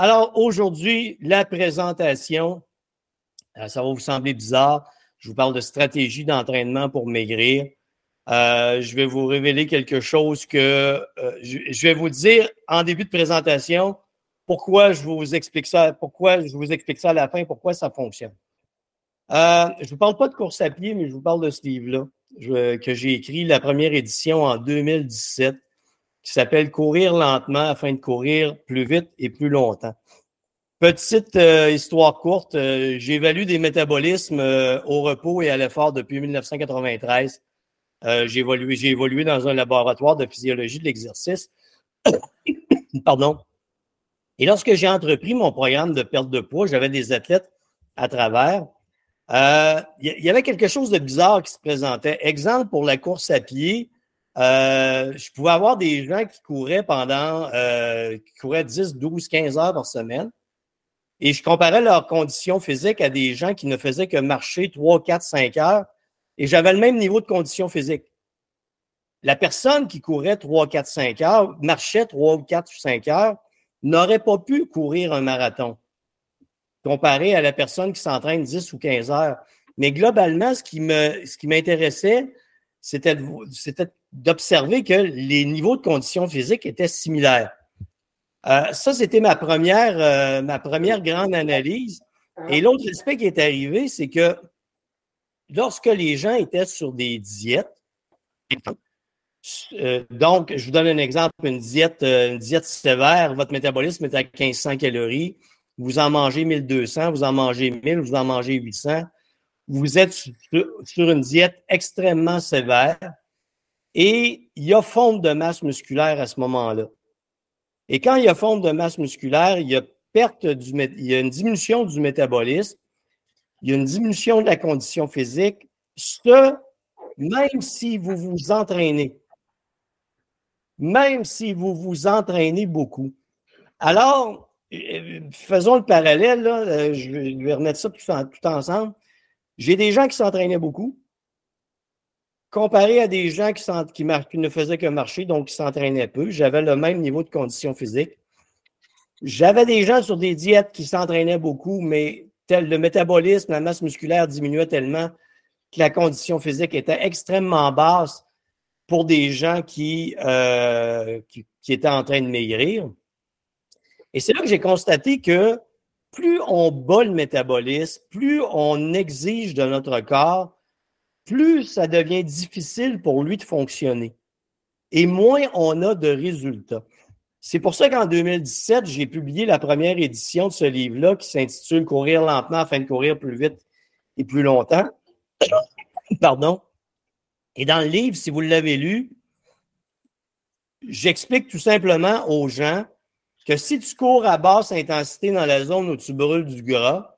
Alors, aujourd'hui, la présentation, euh, ça va vous sembler bizarre. Je vous parle de stratégie d'entraînement pour maigrir. Euh, je vais vous révéler quelque chose que euh, je, vais vous dire en début de présentation pourquoi je vous explique ça, pourquoi je vous explique ça à la fin, pourquoi ça fonctionne. je ne vous parle pas de course à pied, mais je vous parle de ce livre-là que j'ai écrit, la première édition en 2017 qui s'appelle Courir lentement afin de courir plus vite et plus longtemps. Petite euh, histoire courte, euh, j'évalue des métabolismes euh, au repos et à l'effort depuis 1993. j'ai évolué, j'ai évolué dans un laboratoire de physiologie de l'exercice. Pardon. Et lorsque j'ai entrepris mon programme de perte de poids, j'avais des athlètes à travers. Il y, avait quelque chose de bizarre qui se présentait. Exemple pour la course à pied, euh, je pouvais avoir des gens qui couraient pendant, euh, qui couraient 10, 12, 15 heures par semaine. Et je comparais leurs conditions physiques à des gens qui ne faisaient que marcher 3, 4, 5 heures. Et j'avais le même niveau de conditions physiques. La personne qui courait 3, 4, 5 heures, marchait 3 4 ou 5 heures, n'aurait pas pu courir un marathon comparé à la personne qui s'entraîne 10 ou 15 heures. Mais globalement, ce qui m'intéressait, c'était d'observer que les niveaux de conditions physiques étaient similaires. Euh, ça, c'était ma première, euh, ma première grande analyse. Et l'autre aspect qui est arrivé, c'est que lorsque les gens étaient sur des diètes, euh, donc, je vous donne un exemple, une diète, une diète sévère, votre métabolisme est à 1500 calories, vous en mangez 1200, vous en mangez 1000, vous en mangez 800, vous êtes sur une diète extrêmement sévère et il y a fonte de masse musculaire à ce moment-là. Et quand il y a fonte de masse musculaire, il y a perte du, il y a une diminution du métabolisme, il y a une diminution de la condition physique, ce, même si vous vous entraînez. Même si vous vous entraînez beaucoup. Alors, euh, faisons le parallèle, là, euh, je vais remettre ça tout ensemble. J'ai des gens qui s'entraînaient beaucoup, comparé à des gens qui, ne faisaient que marcher, donc qui s'entraînaient peu. J'avais le même niveau de condition physique. J'avais des gens sur des diètes qui s'entraînaient beaucoup, mais tel, le métabolisme, la masse musculaire diminuait tellement que la condition physique était extrêmement basse pour des gens qui, euh, qui étaient en train de maigrir. Et c'est là que j'ai constaté que plus on bat le métabolisme, plus on exige de notre corps, plus ça devient difficile pour lui de fonctionner. Et moins on a de résultats. C'est pour ça qu'en 2017, j'ai publié la première édition de ce livre-là qui s'intitule Courir lentement afin de courir plus vite et plus longtemps. Pardon. Et dans le livre, si vous l'avez lu, j'explique tout simplement aux gens que si tu cours à basse intensité dans la zone où tu brûles du gras,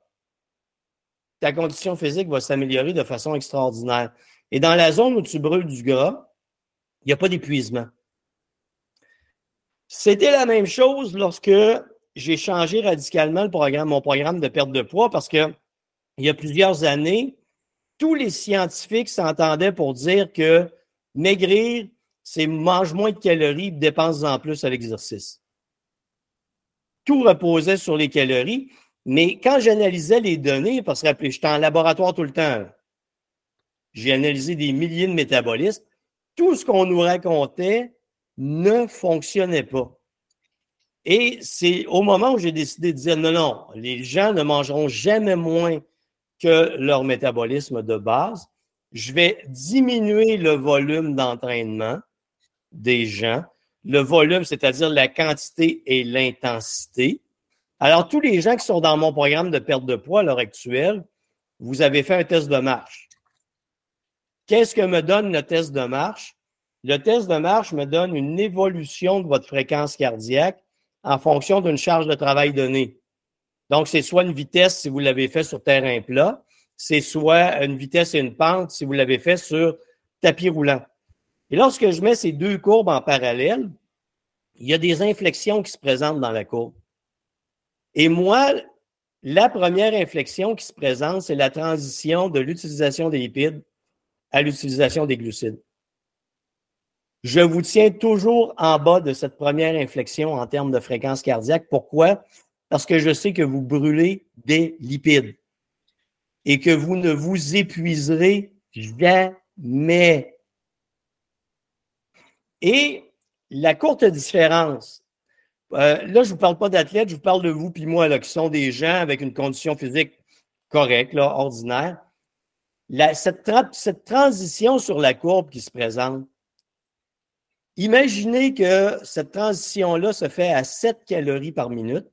ta condition physique va s'améliorer de façon extraordinaire. Et dans la zone où tu brûles du gras, il n'y a pas d'épuisement. C'était la même chose lorsque j'ai changé radicalement mon programme de perte de poids parce que il y a plusieurs années, tous les scientifiques s'entendaient pour dire que maigrir, c'est mange moins de calories, dépense en plus à l'exercice tout reposait sur les calories. Mais quand j'analysais les données, parce que j'étais en laboratoire tout le temps, j'ai analysé des milliers de métabolismes, tout ce qu'on nous racontait ne fonctionnait pas. Et c'est au moment où j'ai décidé de dire non, non, les gens ne mangeront jamais moins que leur métabolisme de base. Je vais diminuer le volume d'entraînement des gens le volume, c'est-à-dire la quantité et l'intensité. Alors, tous les gens qui sont dans mon programme de perte de poids à l'heure actuelle, vous avez fait un test de marche. Qu'est-ce que me donne le test de marche? Le test de marche me donne une évolution de votre fréquence cardiaque en fonction d'une charge de travail donnée. Donc, c'est soit une vitesse si vous l'avez fait sur terrain plat, c'est soit une vitesse et une pente si vous l'avez fait sur tapis roulant. Et lorsque je mets ces deux courbes en parallèle, il y a des inflexions qui se présentent dans la courbe. Et moi, la première inflexion qui se présente, c'est la transition de l'utilisation des lipides à l'utilisation des glucides. Je vous tiens toujours en bas de cette première inflexion en termes de fréquence cardiaque. Pourquoi? parce que je sais que vous brûlez des lipides et que vous ne vous épuiserez jamais. Et la courte différence, euh, là, je ne vous parle pas d'athlètes, je vous parle de vous puis moi, qui sont des gens avec une condition physique correcte, ordinaire. cette, cette transition sur la courbe qui se présente, imaginez que cette transition-là se fait à 7 calories par minute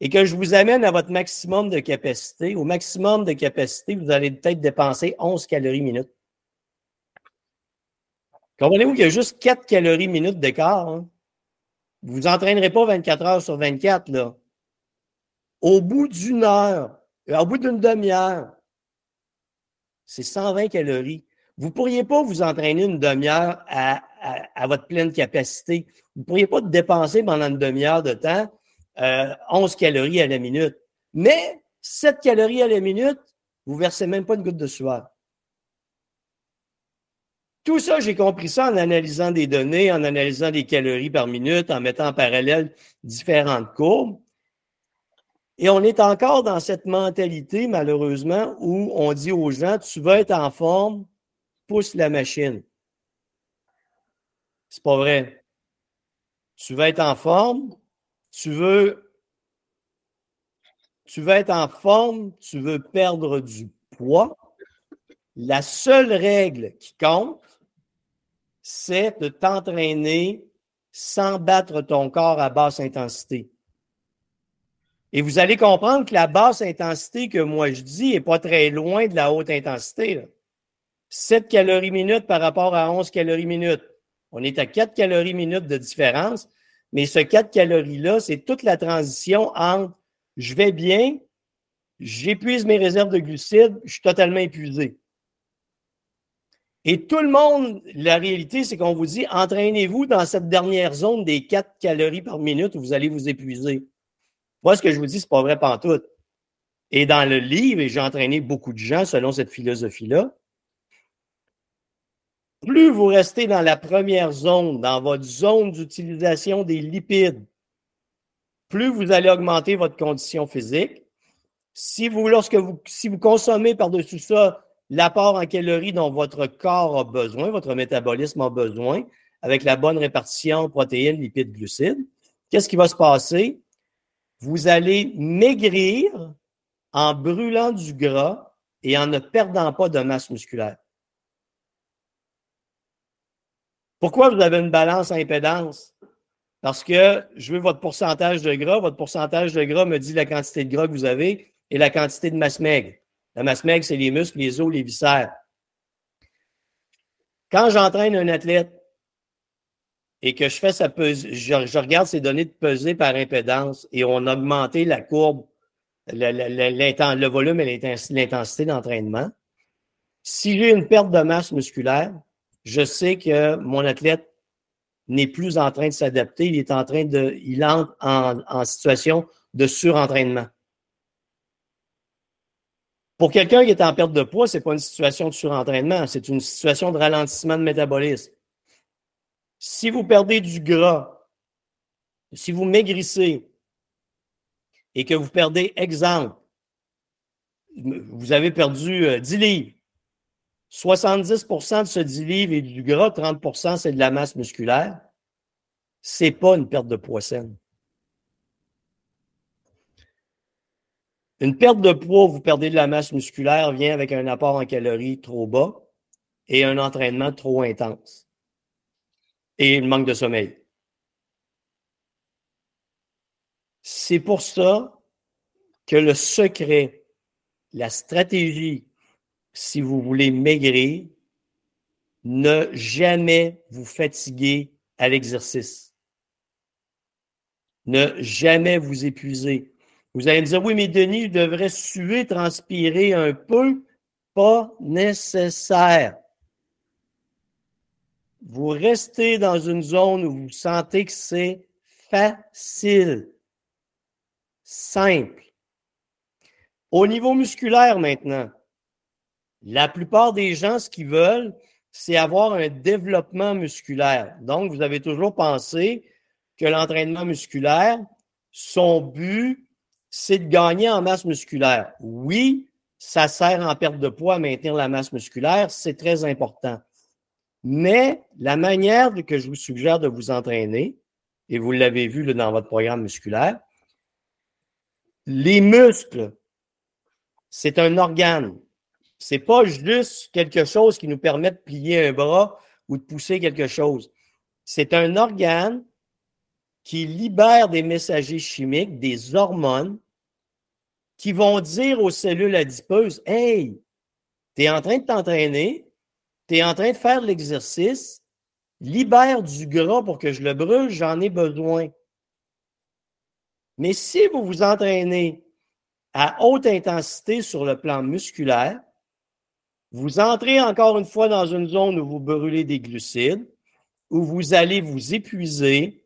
et que je vous amène à votre maximum de capacité. Au maximum de capacité, vous allez peut-être dépenser 11 calories minute. Comprenez-vous qu'il y a juste 4 calories minute d'écart? Hein? Vous ne vous entraînerez pas 24 heures sur 24, là. Au bout d'une heure, euh, au bout d'une demi-heure, c'est 120 calories. Vous ne pourriez pas vous entraîner une demi-heure à, à, votre pleine capacité. Vous ne pourriez pas dépenser pendant une demi-heure de temps 11 euh, calories à la minute. Mais 7 calories à la minute, vous ne versez même pas une goutte de sueur. Tout ça, j'ai compris ça en analysant des données, en analysant des calories par minute, en mettant en parallèle différentes courbes. Et on est encore dans cette mentalité, malheureusement, où on dit aux gens, tu vas être en forme, pousse la machine. C'est pas vrai. Tu vas être en forme, tu veux, tu veux être en forme, tu veux perdre du poids. La seule règle qui compte, c'est de t'entraîner sans battre ton corps à basse intensité. Et vous allez comprendre que la basse intensité que moi je dis n'est pas très loin de la haute intensité. 7 calories minute par rapport à 11 calories minute. On est à 4 calories minute de différence, mais ce 4 calories-là, c'est toute la transition entre je vais bien, j'épuise mes réserves de glucides, je suis totalement épuisé. Et tout le monde, la réalité, c'est qu'on vous dit, entraînez-vous dans cette dernière zone des 4 calories par minute où vous allez vous épuiser. Moi, ce que je vous dis, c'est pas vrai pantoute. Et dans le livre, et j'ai entraîné beaucoup de gens selon cette philosophie-là, plus vous restez dans la première zone, dans votre zone d'utilisation des lipides, plus vous allez augmenter votre condition physique. Si vous, lorsque vous, si vous consommez par-dessus ça l'apport en calories dont votre corps a besoin, votre métabolisme a besoin, avec la bonne répartition protéines, lipides, glucides, qu'est-ce qui va se passer? Vous allez maigrir en brûlant du gras et en ne perdant pas de masse musculaire. Pourquoi vous avez une balance à impédance? Parce que je veux votre pourcentage de gras. Votre pourcentage de gras me dit la quantité de gras que vous avez et la quantité de masse maigre. La masse maigre, c'est les muscles, les os, les viscères. Quand j'entraîne un athlète et que je fais sa je, regarde ces données de pesée par impédance et on a augmenté la courbe, le, volume et l'intensité d'entraînement. Si j'ai une perte de masse musculaire, je sais que mon athlète n'est plus en train de s'adapter, il est en train de, il entre en, en situation de surentraînement. Pour quelqu'un qui est en perte de poids, ce n'est pas une situation de surentraînement, c'est une situation de ralentissement de métabolisme. Si vous perdez du gras, si vous maigrissez et que vous perdez, exemple, vous avez perdu 10 euh, livres, 70% de ce 10 livres est du gras, 30% c'est de la masse musculaire, ce n'est pas une perte de poids saine. Une perte de poids, vous perdez de la masse musculaire, vient avec un apport en calories trop bas et un entraînement trop intense. Et le manque de sommeil. C'est pour ça que le secret, la stratégie, si vous voulez maigrir, ne jamais vous fatiguer à l'exercice. Ne jamais vous épuiser. Vous allez me dire, oui, mais Denis, je devrais suer, transpirer un peu. Pas nécessaire. Vous restez dans une zone où vous sentez que c'est facile, simple. Au niveau musculaire maintenant, la plupart des gens, ce qu'ils veulent, c'est avoir un développement musculaire. Donc, vous avez toujours pensé que l'entraînement musculaire, son but, c'est de gagner en masse musculaire. Oui, ça sert en perte de poids à maintenir la masse musculaire, c'est très important. Mais la manière que je vous suggère de vous entraîner, et vous l'avez vu dans votre programme musculaire, les muscles, c'est un organe. C'est pas juste quelque chose qui nous permet de plier un bras ou de pousser quelque chose. C'est un organe qui libère des messagers chimiques, des hormones, qui vont dire aux cellules adipeuses Hey, tu es en train de t'entraîner, tu es en train de faire l'exercice, libère du gras pour que je le brûle, j'en ai besoin. Mais si vous vous entraînez à haute intensité sur le plan musculaire, vous entrez encore une fois dans une zone où vous brûlez des glucides, où vous allez vous épuiser.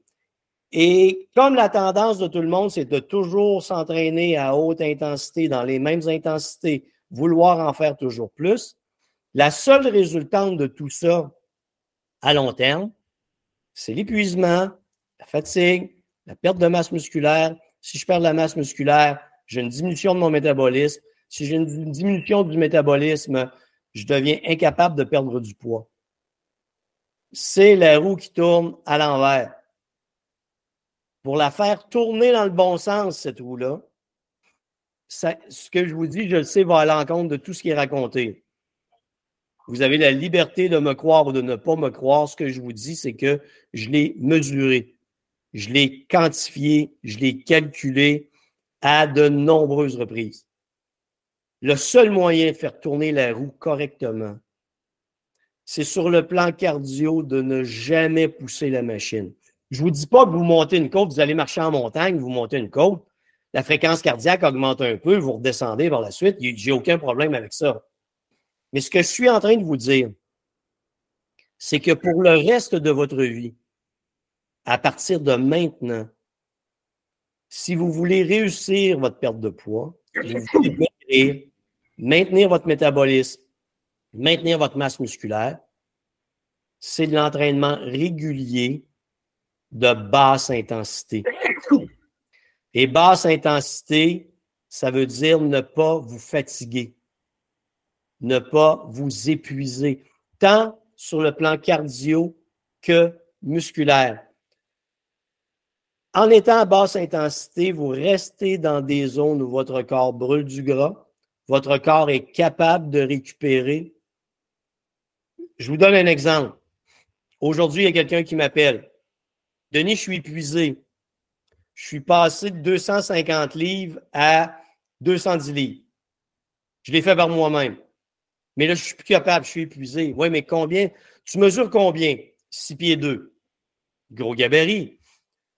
Et comme la tendance de tout le monde, c'est de toujours s'entraîner à haute intensité, dans les mêmes intensités, vouloir en faire toujours plus, la seule résultante de tout ça à long terme, c'est l'épuisement, la fatigue, la perte de masse musculaire. Si je perds de la masse musculaire, j'ai une diminution de mon métabolisme. Si j'ai une diminution du métabolisme, je deviens incapable de perdre du poids. C'est la roue qui tourne à l'envers. Pour la faire tourner dans le bon sens, cette roue-là, ce que je vous dis, je le sais, va à l'encontre de tout ce qui est raconté. Vous avez la liberté de me croire ou de ne pas me croire. Ce que je vous dis, c'est que je l'ai mesuré, je l'ai quantifié, je l'ai calculé à de nombreuses reprises. Le seul moyen de faire tourner la roue correctement, c'est sur le plan cardio de ne jamais pousser la machine. Je ne vous dis pas que vous montez une côte, vous allez marcher en montagne, vous montez une côte, la fréquence cardiaque augmente un peu, vous redescendez par la suite, j'ai aucun problème avec ça. Mais ce que je suis en train de vous dire, c'est que pour le reste de votre vie, à partir de maintenant, si vous voulez réussir votre perte de poids, vous voulez maintenir votre métabolisme, maintenir votre masse musculaire, c'est de l'entraînement régulier de basse intensité. Et basse intensité, ça veut dire ne pas vous fatiguer, ne pas vous épuiser, tant sur le plan cardio que musculaire. En étant à basse intensité, vous restez dans des zones où votre corps brûle du gras, votre corps est capable de récupérer. Je vous donne un exemple. Aujourd'hui, il y a quelqu'un qui m'appelle. Denis, je suis épuisé. Je suis passé de 250 livres à 210 livres. Je l'ai fait par moi-même. Mais là, je suis plus capable, je suis épuisé. Oui, mais combien? Tu mesures combien? 6 pieds 2. Gros gabarit.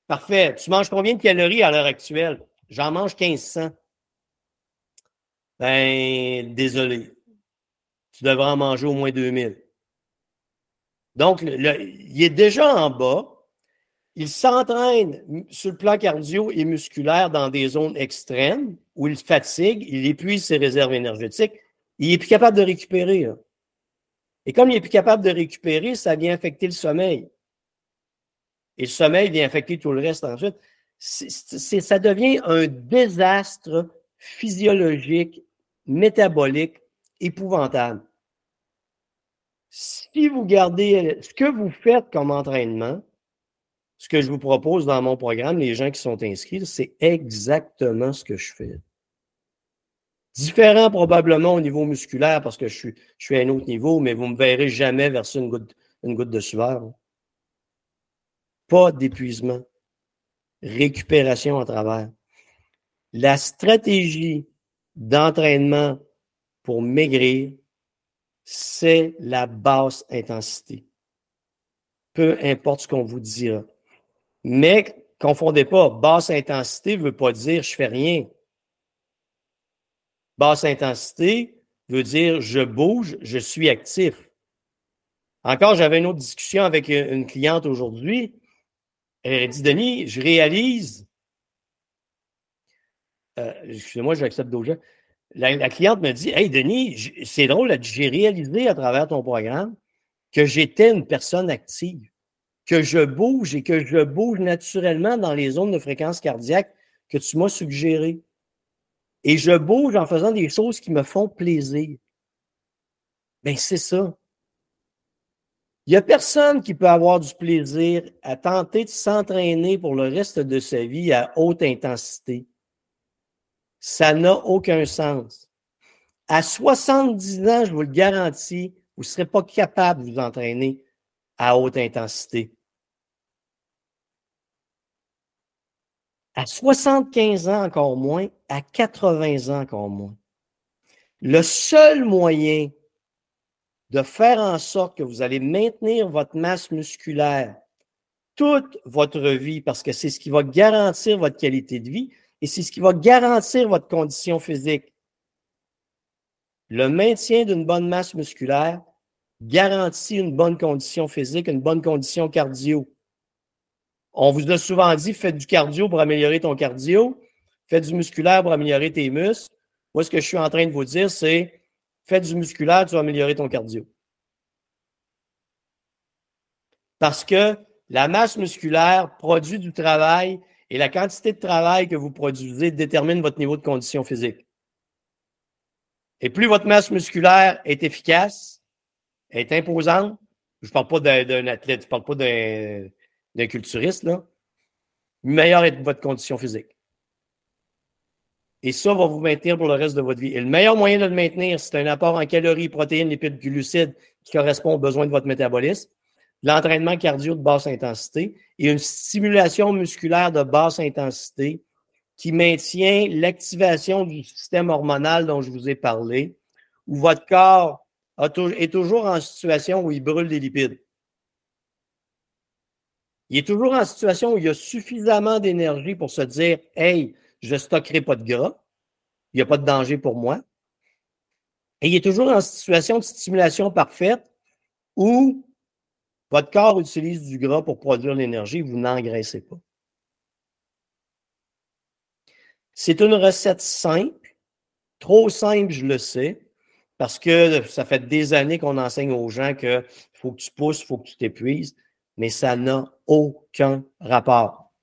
Parfait. Tu manges combien de calories à l'heure actuelle? J'en mange 1500. Ben, désolé. Tu devrais en manger au moins 2000. Donc, il est déjà en bas. Il s'entraîne sur le plan cardio et musculaire dans des zones extrêmes où il fatigue, il épuise ses réserves énergétiques. Il n'est plus capable de récupérer. Et comme il n'est plus capable de récupérer, ça vient affecter le sommeil. Et le sommeil vient affecter tout le reste ensuite. ça devient un désastre physiologique, métabolique, épouvantable. Si vous gardez ce que vous faites comme entraînement, ce que je vous propose dans mon programme, les gens qui sont inscrits, c'est exactement ce que je fais. Différent probablement au niveau musculaire parce que je suis, je suis à un autre niveau, mais vous ne me verrez jamais verser une goutte, une goutte de sueur. Pas d'épuisement. Récupération à travers. La stratégie d'entraînement pour maigrir, c'est la basse intensité. Peu importe ce qu'on vous dira. Mais confondez pas, basse intensité ne veut pas dire je fais rien. Basse intensité veut dire je bouge, je suis actif. Encore, j'avais une autre discussion avec une cliente aujourd'hui. Elle a dit Denis, je réalise. Euh, excusez-moi, j'accepte d'autres gens. La, cliente me dit Hey Denis, c'est drôle, j'ai réalisé à travers ton programme que j'étais une personne active que je bouge et que je bouge naturellement dans les zones de fréquence cardiaque que tu m'as suggérées. Et je bouge en faisant des choses qui me font plaisir. Bien, c'est ça. Il n'y a personne qui peut avoir du plaisir à tenter de s'entraîner pour le reste de sa vie à haute intensité. Ça n'a aucun sens. À 70 ans, je vous le garantis, vous ne serez pas capable de vous entraîner à haute intensité. À 75 ans encore moins, à 80 ans encore moins. Le seul moyen de faire en sorte que vous allez maintenir votre masse musculaire toute votre vie, parce que c'est ce qui va garantir votre qualité de vie et c'est ce qui va garantir votre condition physique. Le maintien d'une bonne masse musculaire garantit une bonne condition physique, une bonne condition cardio. On vous a souvent dit, faites du cardio pour améliorer ton cardio, faites du musculaire pour améliorer tes muscles. Moi, ce que je suis en train de vous dire, c'est fais du musculaire, tu vas améliorer ton cardio. Parce que la masse musculaire produit du travail et la quantité de travail que vous produisez détermine votre niveau de condition physique. Et plus votre masse musculaire est efficace, est imposante, je ne parle pas d'un athlète, je ne parle pas d'un culturiste, là, meilleure est votre condition physique. Et ça va vous maintenir pour le reste de votre vie. Et le meilleur moyen de le maintenir, c'est un apport en calories, protéines, lipides, glucides qui correspond aux besoins de votre métabolisme, l'entraînement cardio de basse intensité et une stimulation musculaire de basse intensité qui maintient l'activation du système hormonal dont je vous ai parlé, où votre corps est toujours en situation où il brûle des lipides. Il est toujours en situation où il a suffisamment d'énergie pour se dire Hey, je ne stockerai pas de gras. Il n'y a pas de danger pour moi. Et il est toujours en situation de stimulation parfaite où votre corps utilise du gras pour produire l'énergie, vous n'engraissez pas. C'est une recette simple, trop simple, je le sais, parce que ça fait des années qu'on enseigne aux gens qu'il faut que tu pousses, il faut que tu t'épuises, mais ça n'a aucun rapport.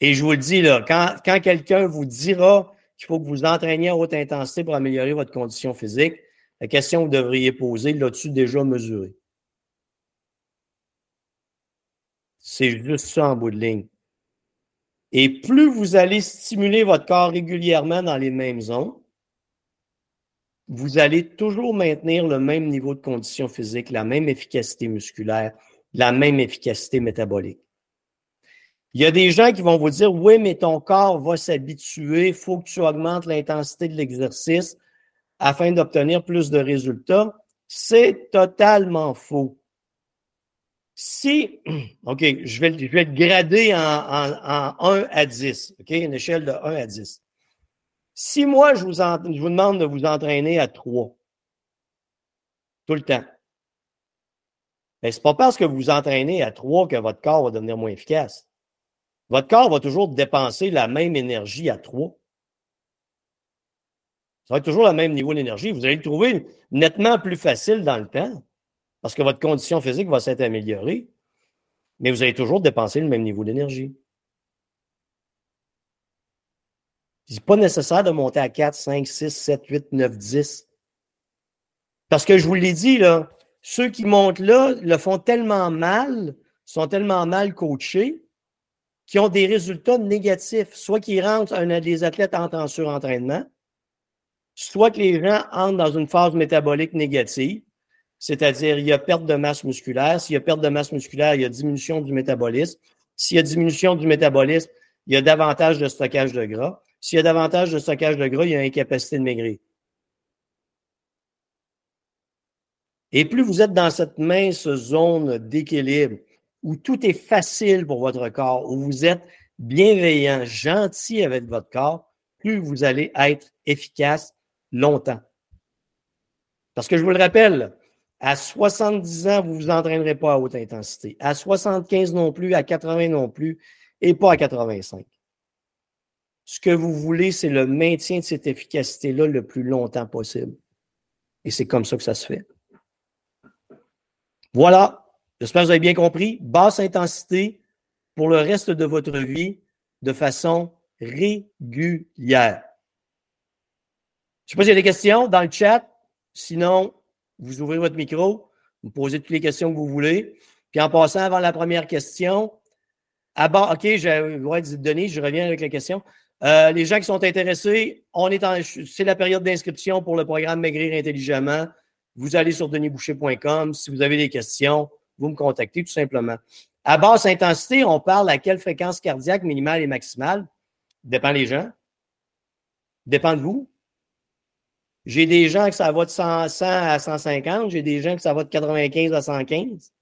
Et je vous le dis, là, quand, quelqu'un vous dira qu'il faut que vous entraîniez à haute intensité pour améliorer votre condition physique, la question que vous devriez poser, l'as-tu déjà mesuré? C'est juste ça en bout de ligne. Et plus vous allez stimuler votre corps régulièrement dans les mêmes zones, vous allez toujours maintenir le même niveau de condition physique, la même efficacité musculaire, la même efficacité métabolique. Il y a des gens qui vont vous dire Oui, mais ton corps va s'habituer, il faut que tu augmentes l'intensité de l'exercice afin d'obtenir plus de résultats. C'est totalement faux. Si, OK, je vais, je vais grader en, en, 1 à 10, OK, une échelle de 1 à 10. Si moi, je je vous demande de vous entraîner à 3, tout le temps, ce n'est pas parce que vous vous entraînez à 3 que votre corps va devenir moins efficace. Votre corps va toujours dépenser la même énergie à 3. Ça va être toujours le même niveau d'énergie. Vous allez le trouver nettement plus facile dans le temps parce que votre condition physique va s'être améliorée, mais vous allez toujours dépenser le même niveau d'énergie. N'est pas nécessaire de monter à 4, 5, 6, 7, 8, 9, 10. Parce que je vous l'ai dit, là, ceux qui montent là le font tellement mal, sont tellement mal coachés, qui ont des résultats négatifs, soit qu'ils rentrent, un des athlètes entrent en surentraînement, soit que les gens entrent dans une phase métabolique négative, c'est-à-dire il y a perte de masse musculaire. S'il y a perte de masse musculaire, il y a diminution du métabolisme. S'il y a diminution du métabolisme, il y a davantage de stockage de gras. S'il y a davantage de stockage de gras, il y a incapacité de maigrir. Et plus vous êtes dans cette mince zone d'équilibre, où tout est facile pour votre corps, où vous êtes bienveillant, gentil avec votre corps, plus vous allez être efficace longtemps. Parce que je vous le rappelle, à 70 ans, vous ne vous entraînerez pas à haute intensité. À 75 non plus, à 80 non plus, et pas à 85. Ce que vous voulez, c'est le maintien de cette efficacité-là le plus longtemps possible. Et c'est comme ça que ça se fait. Voilà, J'espère que vous avez bien compris. Basse intensité pour le reste de votre vie de façon régulière. Je ne sais pas s'il y a des questions dans le chat. Sinon, vous ouvrez votre micro, vous posez toutes les questions que vous voulez. Puis en passant avant la première question, ah bon, OK, je vais donner, je reviens avec la question. Euh, les gens qui sont intéressés, on est en, c'est la période d'inscription pour le programme Maigrir intelligemment. Vous allez sur denisboucher.com. Si vous avez des questions, vous me contactez tout simplement. À basse intensité, on parle à quelle fréquence cardiaque minimale et maximale? Dépend des gens. Dépend de vous. J'ai des gens que ça va de 100, à 150, j'ai des gens que ça va de 95 à 115.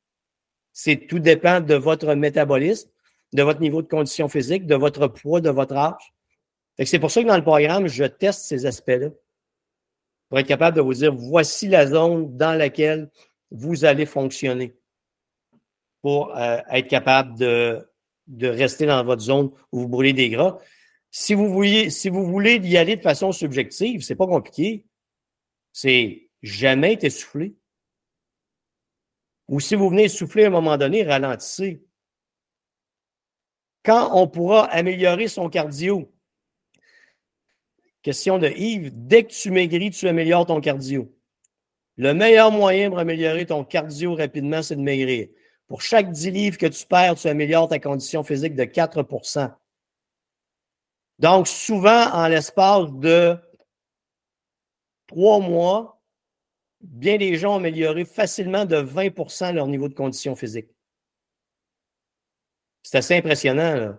C'est tout dépend de votre métabolisme, de votre niveau de condition physique, de votre poids, de votre âge. C'est pour ça que dans le programme, je teste ces aspects-là pour être capable de vous dire voici la zone dans laquelle vous allez fonctionner pour euh, être capable de, de rester dans votre zone où vous brûlez des gras. Si vous, voulez, si vous voulez y aller de façon subjective, c'est pas compliqué. C'est jamais être essoufflé. Ou si vous venez souffler à un moment donné, ralentissez. Quand on pourra améliorer son cardio? Question de Yves. Dès que tu maigris, tu améliores ton cardio. Le meilleur moyen pour améliorer ton cardio rapidement, c'est de maigrir. Pour chaque 10 livres que tu perds, tu améliores ta condition physique de 4% Donc, souvent, en l'espace de trois mois, bien des gens ont amélioré facilement de 20% leur niveau de condition physique. C'est assez impressionnant.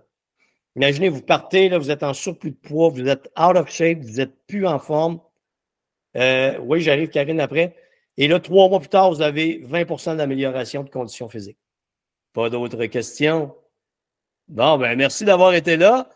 Imaginez, vous partez, là, vous êtes en surplus de poids, vous êtes out of shape, vous n'êtes plus en forme. Euh, oui, j'arrive, Karine, après. Et là, trois mois plus tard, vous avez 20% d'amélioration de conditions physiques. Pas d'autres questions? Bon, ben merci d'avoir été là.